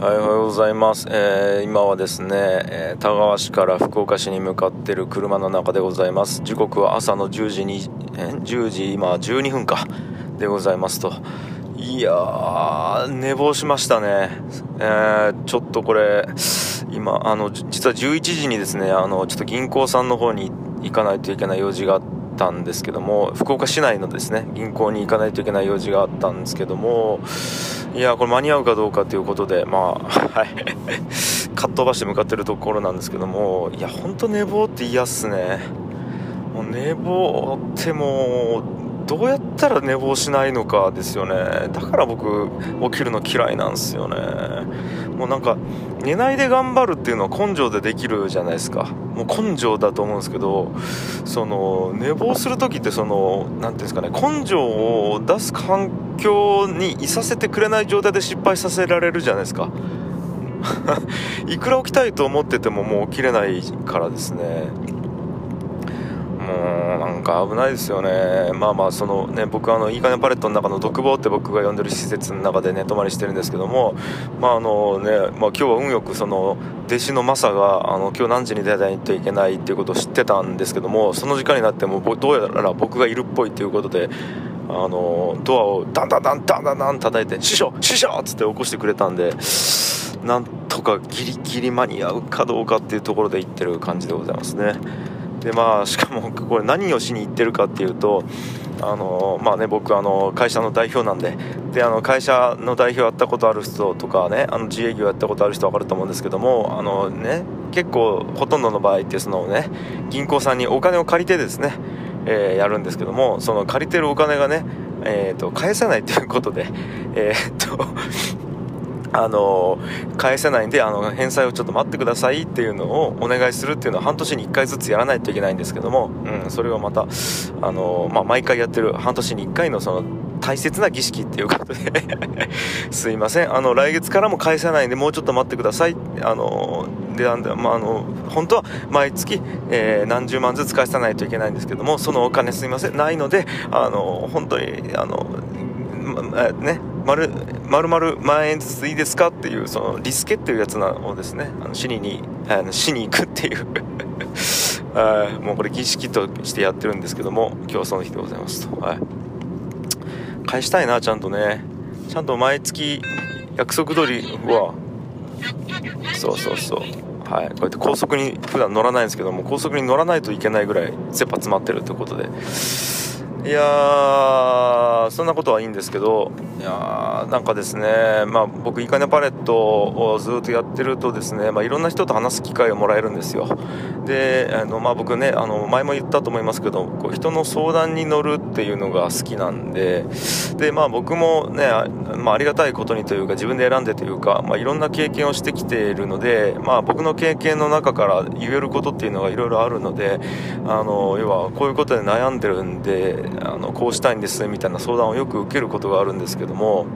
はい、おはようございます。えー今はですね、えー田川市から福岡市に向かっている車の中でございます。時刻は朝の10時に、えー10時、今12分か、でございますと。いやー、寝坊しましたね。えーちょっとこれ、今、あの、実は11時にですね、あの、ちょっと銀行さんの方に行かないといけない用事があってたんですけども、福岡市内のですね、銀行に行かないといけない用事があったんですけども、いやこれ間に合うかどうかということで、まあ、はい、かっ飛ばして向かってるところなんですけども、いや、本当寝坊って嫌っすね。もう寝坊ってもう、どうやったら寝坊しないのかですよね。だから僕、起きるの嫌いなんですよね。もうなんか、寝ないで頑張るっていうのは根性でできるじゃないですか。もう根性だと思うんですけど、その、寝坊する時ってその、何ていうんですかね、根性を出す環境にいさせてくれない状態で失敗させられるじゃないですか。いくら起きたいと思っててももう起きれないからですね。もうなんか危ないですよね、まあまあそのね僕あのいいかねパレットの中の独房って僕が呼んでる施設の中で寝泊まりしてるんですけども、まああのねまあ、今日は運よくその弟子のマサがあの今日何時に出ないといけないっていうことを知ってたんですけどもその時間になってもどうやら僕がいるっぽいということで。あのドアをダンダンダンダンダンダン叩いて「師匠師匠!」っつって起こしてくれたんでなんとかギリギリ間に合うかどうかっていうところで行ってる感じでございますね。でまあ しかもこれ何をしに行ってるかっていうとあのまあね僕あの会社の代表なんでであの会社の代表やったことある人とかねあの自営業やったことある人分かると思うんですけどもあのね結構ほとんどの場合ってそのね銀行さんにお金を借りてですね、えーやるんですけどもその借りてるお金がねえー、と返せないということで、えー、とあの返せないんであの返済をちょっと待ってくださいっていうのをお願いするっていうのは半年に1回ずつやらないといけないんですけども、うん、それをまたあの、まあ、毎回やってる半年に1回のその大切な儀式っていうことで すいません。あの来月からも返せないんでもうちょっと待ってください。あのでなんで、まあ、あの本当は毎月、えー何十万ずつ返さないといけないんですけどもそのお金すいません。ないのであの本当にあのままね丸丸々万円ずついいですかっていうそのリスケっていうやつなのですね。あの死ににあの死に行くっていう。あ もうこれ儀式としてやってるんですけども今日はその日でございますと、はい、返したいなちゃんとね。ちゃんと毎月約束通りうわそうそうそう。はい。こうやって高速に普段乗らないんですけども高速に乗らないといけないぐらい切羽詰まってるということで。いやそんなことはいいんですけどいやなんかですねまあ僕いいかねパレットをずっとやってるとですねまあいろんな人と話す機会をもらえるんですよ。であのまあ僕ねあの前も言ったと思いますけどこう人の相談に乗るっていうのが好きなんででまあ僕もねあ,、まあ、ありがたいことにというか自分で選んでというか、まあ、いろんな経験をしてきているのでまあ僕の経験の中から言えることっていうのがいろいろあるのであの要はこういうことで悩んでるんであのこうしたいんですみたいな相談をよく受けることがあるんですけども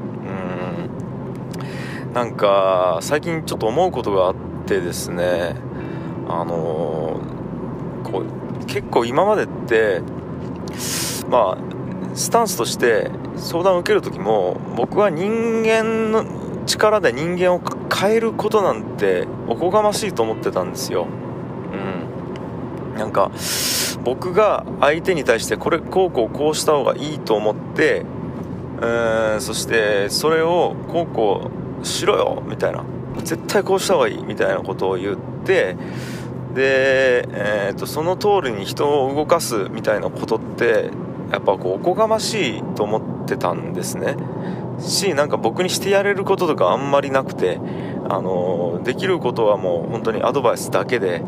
うんなんか最近ちょっと思うことがあってですねあのこう結構今までってまあスタンスとして相談を受ける時も僕は人間の力で人間を変えることなんておこがましいと思ってたんですよ。うん、なんか僕が相手に対してこれこうこうこうした方がいいと思ってうーんそしてそれをこうこうしろよみたいな。絶対こうした方がいいみたいなことを言ってで、えー、とその通りに人を動かすみたいなことってやっぱこうおこがましいと思ってたんですね。しなんか僕にしてやれることとかあんまりなくてあのできることはもう本当にアドバイスだけで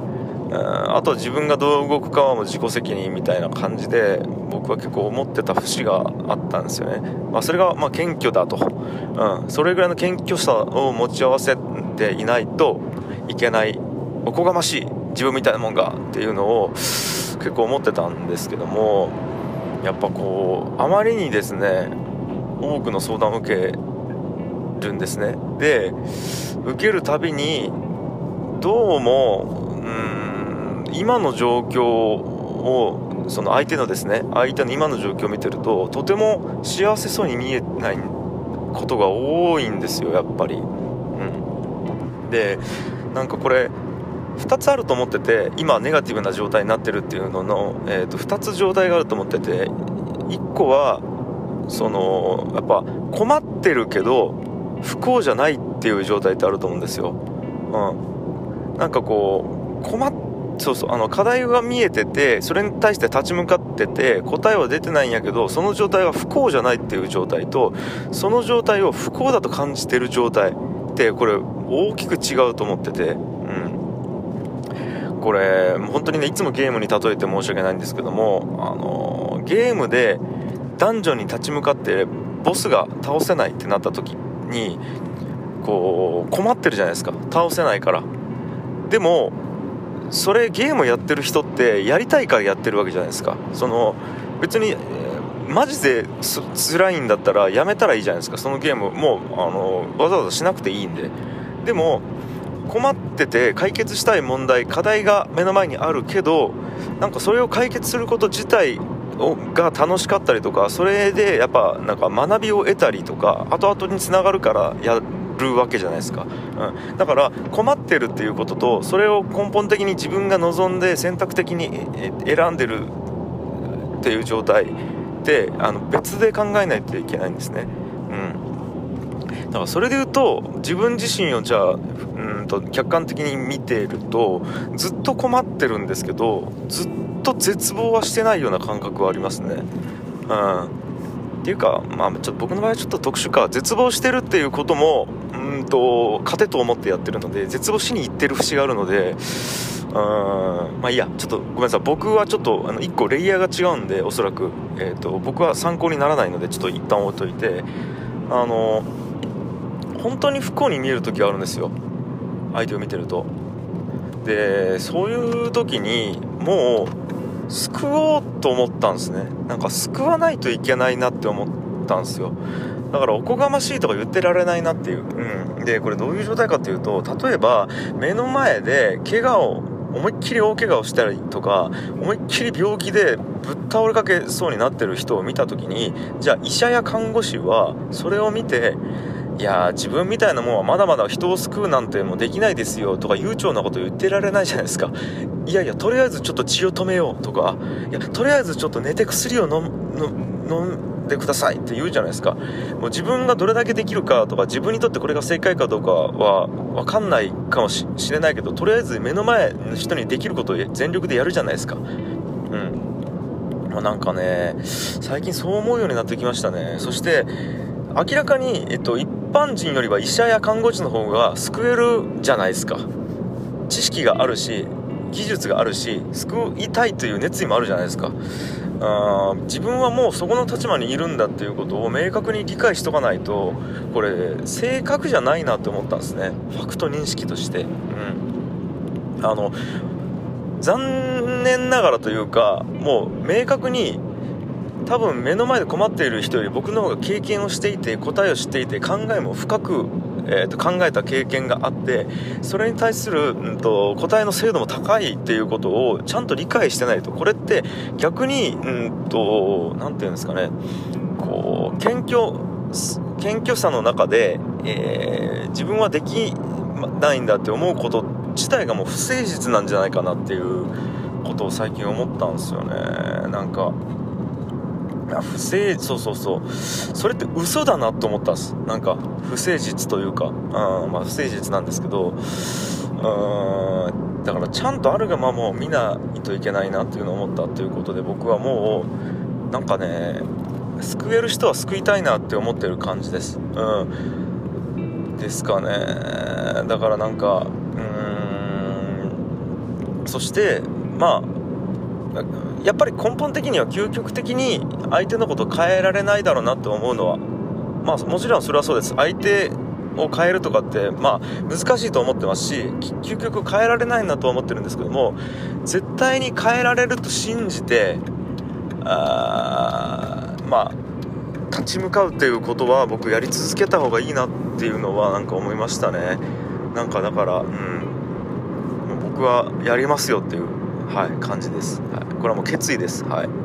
あとは自分がどう動くかはもう自己責任みたいな感じで僕は結構思ってた節があったんですよね、まあ、それがま謙虚だと、うん、それぐらいの謙虚さを持ち合わせていないといけないおこがましい自分みたいなもんがっていうのを結構思ってたんですけどもやっぱこうあまりにですね多くの相談を受けるんですね。で受けるたびにどうも今の状況をその相手のですね相手の今の状況を見てるととても幸せそうに見えないことが多いんですよやっぱり、うん、でなんかこれ2つあると思ってて今ネガティブな状態になってるっていうのの、えー、と2つ状態があると思ってて1個はそのやっぱ困ってるけど不幸じゃないっていう状態ってあると思うんですよ。うん、なんかこう困っそうそうあの課題が見えててそれに対して立ち向かってて答えは出てないんやけどその状態は不幸じゃないっていう状態とその状態を不幸だと感じてる状態ってこれ大きく違うと思っててうん。これ本当にねいつもゲームに例えて申し訳ないんですけどもあのゲームでダンジョンに立ち向かってボスが倒せないってなった時にこう困ってるじゃないですか。倒せないから。でもそれゲームやってる人ってやりたいからやってるわけじゃないですか。その別にマジで辛いんだったらやめたらいいじゃないですか。そのゲームもうあのわざわざしなくていいんで。でも困ってて解決したい問題課題が目の前にあるけどなんかそれを解決すること自体が楽しかったりとかそれでやっぱなんか学びを得たりとか後々につながるからやるわけじゃないですか、うん、だから困ってるっていうこととそれを根本的に自分が望んで選択的に選んでるっていう状態であの別で考えないといけないんですね。うん、だからそれで言うと自分自身をじゃあうんと客観的に見ているとずっと困ってるんですけどずっと絶望はしてないような感覚はありますね。うん。っていうか、まあ、ちょっと僕の場合はちょっと特殊か。絶望してるっていうこともうんと糧と思ってやってるので絶望しに行ってる節があるのでうんまあいいやちょっとごめんなさい。僕はちょっとあの1個レイヤーが違うんでおそらく、えーと、僕は参考にならないのでちょっと一旦置いといてあの本当に不幸に見える時があるんですよ。相手を見てると。でそういう時にもう救おうと思ったんですね。なんか救わないといけないなって思ったんですよ。だからおこがましいとか言ってられないなっていう、うん、でこれどういう状態かっていうと例えば目の前で怪我を思いっきり大怪我をしたりとか思いっきり病気でぶっ倒れかけそうになってる人を見た時にじゃあ医者や看護師はそれを見ていや自分みたいなもんはまだまだ人を救うなんてもうできないですよとか悠長なこと言ってられないじゃないですか。いやいやとりあえずちょっと血を止めようとかいやとりあえずちょっと寝て薬を飲む飲んでくださいって言うじゃないですか。もう自分がどれだけできるかとか自分にとってこれが正解かどうかは分かんないかもしれないけどとりあえず目の前の人にできることを全力でやるじゃないですか。うん。まあ、なんかね最近そう思うようになってきましたね。そして明らかに、えっと、一般人よりは医者や看護師の方が救えるじゃないですか。知識があるし技術があるし救いたいという熱意もあるじゃないですか。あ自分はもうそこの立場にいるんだっていうことを明確に理解しとかないとこれ正確じゃないなって思ったんですね。ファクト認識として。うん。あの残念ながらというかもう明確に多分目の前で困っている人より僕の方が経験をしていて答えを知っていて考えも深く、えー、と考えた経験があってそれに対する、うんと、答えの精度も高いっていうことをちゃんと理解してないとこれって逆にうんと何て言うんですかねこう謙虚謙虚さの中で、えー、自分はできないんだって思うこと自体がもう不誠実なんじゃないかなっていうことを最近思ったんですよね。なんか不誠実そうそうそう。それって嘘だなと思ったんです。なんか不誠実というか、うんまあ、不誠実なんですけど。うーんだからちゃんとあるがままを見ないといけないなっていうのを思ったということで僕はもうなんかね救える人は救いたいなって思ってる感じです。うん。ですかね。だからなんかうーん。そしてまあやっぱり根本的には究極的に相手のことを変えられないだろうなって思うのはまあもちろんそれはそうです。相手を変えるとかってまあ難しいと思ってますし究極変えられないなとは思ってるんですけども絶対に変えられると信じてあまあ立ち向かうっていうことは僕やり続けた方がいいなっていうのはなんか思いましたね。なんかだからうん。僕はやりますよっていうはい感じです、これはもう決意です。はい。